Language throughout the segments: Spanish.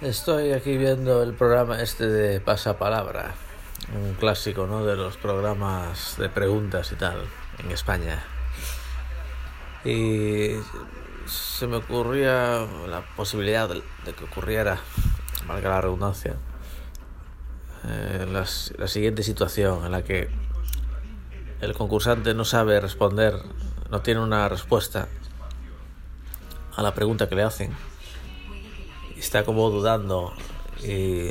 Estoy aquí viendo el programa este de Pasapalabra, un clásico ¿no? de los programas de preguntas y tal en España. Y se me ocurría la posibilidad de, que ocurriera, valga la redundancia, eh, la, la siguiente situación en la que el concursante no sabe responder, no tiene una respuesta a la pregunta que le hacen está como dudando y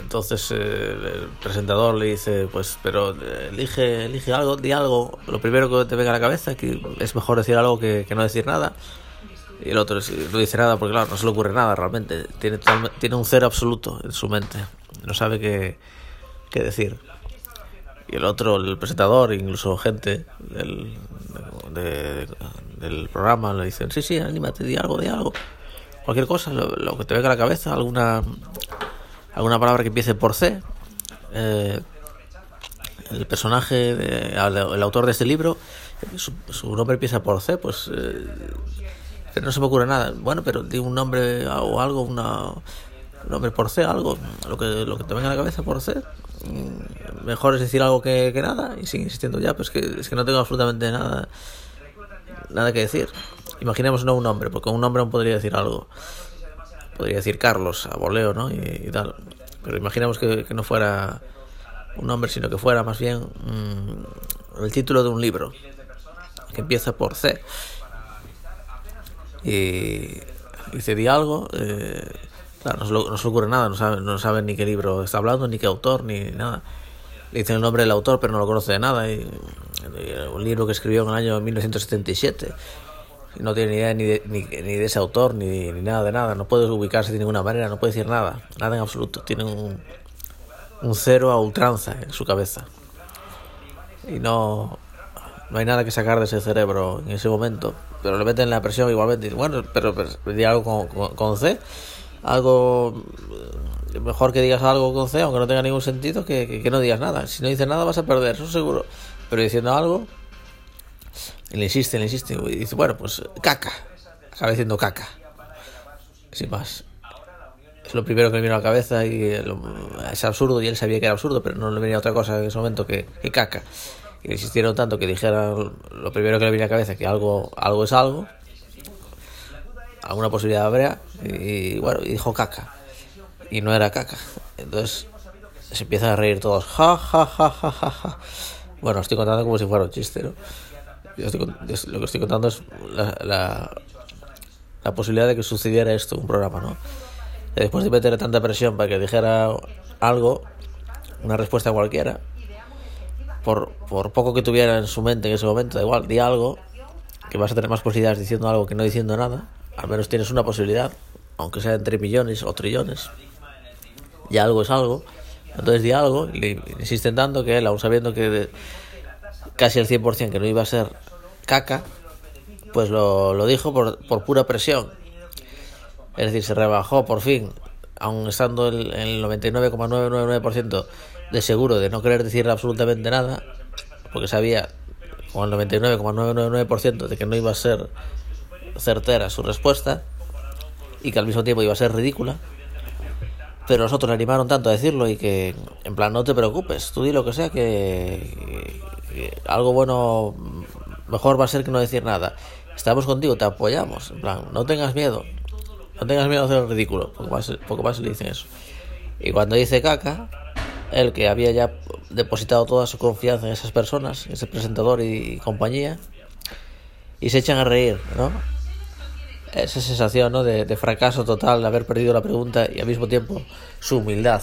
entonces eh, el presentador le dice pues pero eh, elige elige algo di algo. Lo primero que te venga a la cabeza que es mejor decir algo que, no decir nada y el otro no dice nada porque claro no se le ocurre nada realmente. Tiene tiene un cero absoluto en su mente. No sabe qué, qué decir y el otro el presentador incluso gente del, del programa le dicen sí sí anímate di algo di algo cualquier cosa, lo, que te venga a la cabeza, alguna, alguna palabra que empiece por C. Eh, el personaje, el autor de este libro, su, nombre empieza por C, pues eh, no se me ocurre nada. Bueno, pero di un nombre o algo, una, un nombre por C, algo, lo que, lo que te venga a la cabeza por C. Mm, mejor es decir algo que, que nada y sigue insistiendo ya, pues que es que no tengo absolutamente nada, nada que decir. Imaginemos no un nombre, porque un nombre aún podría decir algo. Podría decir Carlos, aboleo, ¿no? Y, tal. Pero imaginemos que, no fuera un nombre, sino que fuera más bien mm, el título de un libro, que empieza por C. Y dice, di algo. Eh, claro, no se, ocurre nada, no sabe, no sabe ni qué libro está hablando, ni qué autor, ni nada. Le dice el nombre del autor, pero no lo conoce de nada. Y, un libro que escribió en el año 1977 no tiene ni idea ni de, ni, de ese autor, ni, ni, nada de nada, no puede ubicarse de ninguna manera, no puede decir nada, nada en absoluto, tiene un, un cero a ultranza en su cabeza. Y no, no hay nada que sacar de ese cerebro en ese momento, pero le meten la presión igualmente. Bueno, pero, pero algo con, con, C, algo mejor que digas algo con C, aunque no tenga ningún sentido, que, que, que no digas nada. Si no dices nada vas a perder, eso seguro. Pero diciendo algo, le insiste, le insiste. Y dice, bueno, pues caca. Acaba diciendo caca. Sin más. Es lo primero que le vino a la cabeza y es absurdo y él sabía que era absurdo, pero no le venía otra cosa en ese momento que, caca. Y le insistieron tanto que dijera lo primero que le vino a la cabeza, que algo, algo es algo. Alguna posibilidad habría. Y, bueno, dijo caca. Y no era caca. Entonces se empiezan a reír todos. Ja, ja, ja, ja, ja, ja. Bueno, estoy contando como si fuera un chiste, ¿no? Lo que estoy contando es la, la, posibilidad de que sucediera esto, un programa, ¿no? Después de meter tanta presión para que dijera algo, una respuesta cualquiera, por, por poco que tuviera en su mente en ese momento, da igual, di algo, que vas a tener más posibilidades diciendo algo que no diciendo nada, al menos tienes una posibilidad, aunque sea entre millones o trillones, y algo es algo, entonces di algo, le insisten tanto que él, aún sabiendo que casi el 100% que no iba a ser caca, pues lo, lo dijo por, por, pura presión. Es decir, se rebajó por fin, aun estando en el 99,999% de seguro de no querer decir absolutamente nada, porque sabía con el 99,999% de que no iba a ser certera su respuesta y que al mismo tiempo iba a ser ridícula. Pero nosotros le animaron tanto a decirlo y que, en plan, no te preocupes, tú di lo que sea, que, algo bueno mejor va a ser que no decir nada. Estamos contigo, te apoyamos. En plan, no tengas miedo. No tengas miedo de hacer el ridículo. Poco más, poco más le dicen eso. Y cuando dice caca, el que había ya depositado toda su confianza en esas personas, ese presentador y, compañía, y se echan a reír, ¿no? Esa sensación ¿no? de, de fracaso total, de haber perdido la pregunta y al mismo tiempo su humildad